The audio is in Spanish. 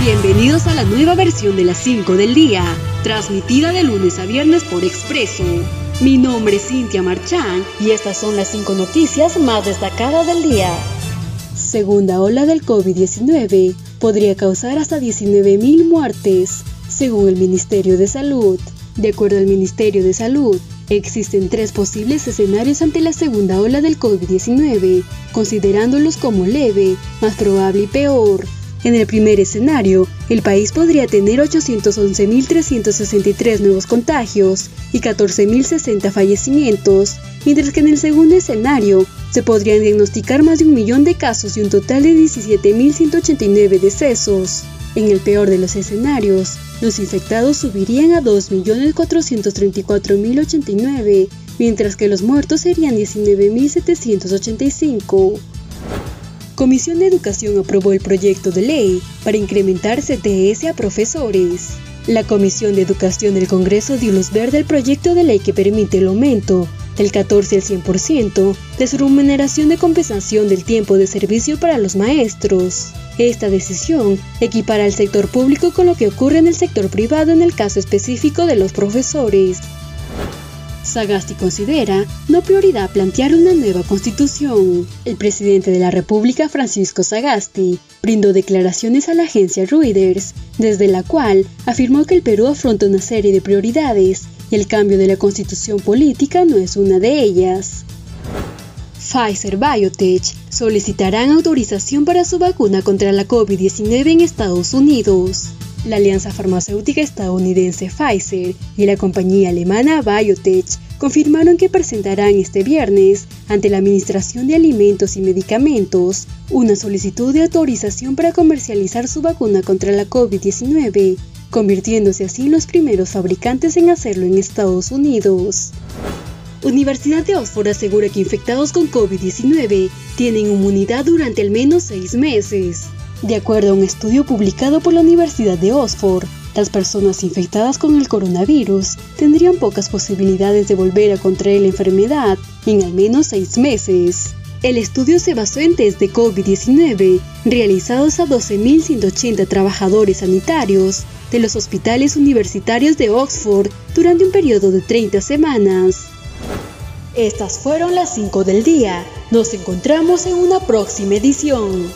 Bienvenidos a la nueva versión de las 5 del día, transmitida de lunes a viernes por Expreso. Mi nombre es Cintia Marchán y estas son las 5 noticias más destacadas del día. Segunda ola del COVID-19 podría causar hasta 19.000 muertes, según el Ministerio de Salud. De acuerdo al Ministerio de Salud, existen tres posibles escenarios ante la segunda ola del COVID-19, considerándolos como leve, más probable y peor. En el primer escenario, el país podría tener 811.363 nuevos contagios y 14.060 fallecimientos, mientras que en el segundo escenario se podrían diagnosticar más de un millón de casos y un total de 17.189 decesos. En el peor de los escenarios, los infectados subirían a 2.434.089, mientras que los muertos serían 19.785. Comisión de Educación aprobó el proyecto de ley para incrementar CTS a profesores. La Comisión de Educación del Congreso dio luz verde al proyecto de ley que permite el aumento del 14 al 100% de su remuneración de compensación del tiempo de servicio para los maestros. Esta decisión equipara al sector público con lo que ocurre en el sector privado en el caso específico de los profesores. Sagasti considera no prioridad plantear una nueva constitución. El presidente de la República, Francisco Sagasti, brindó declaraciones a la agencia Reuters, desde la cual afirmó que el Perú afronta una serie de prioridades y el cambio de la constitución política no es una de ellas. Pfizer Biotech solicitarán autorización para su vacuna contra la COVID-19 en Estados Unidos. La alianza farmacéutica estadounidense Pfizer y la compañía alemana Biotech confirmaron que presentarán este viernes ante la Administración de Alimentos y Medicamentos una solicitud de autorización para comercializar su vacuna contra la COVID-19, convirtiéndose así en los primeros fabricantes en hacerlo en Estados Unidos. Universidad de Oxford asegura que infectados con COVID-19 tienen inmunidad durante al menos seis meses. De acuerdo a un estudio publicado por la Universidad de Oxford, las personas infectadas con el coronavirus tendrían pocas posibilidades de volver a contraer la enfermedad en al menos seis meses. El estudio se basó en test de COVID-19 realizados a 12.180 trabajadores sanitarios de los hospitales universitarios de Oxford durante un periodo de 30 semanas. Estas fueron las 5 del día. Nos encontramos en una próxima edición.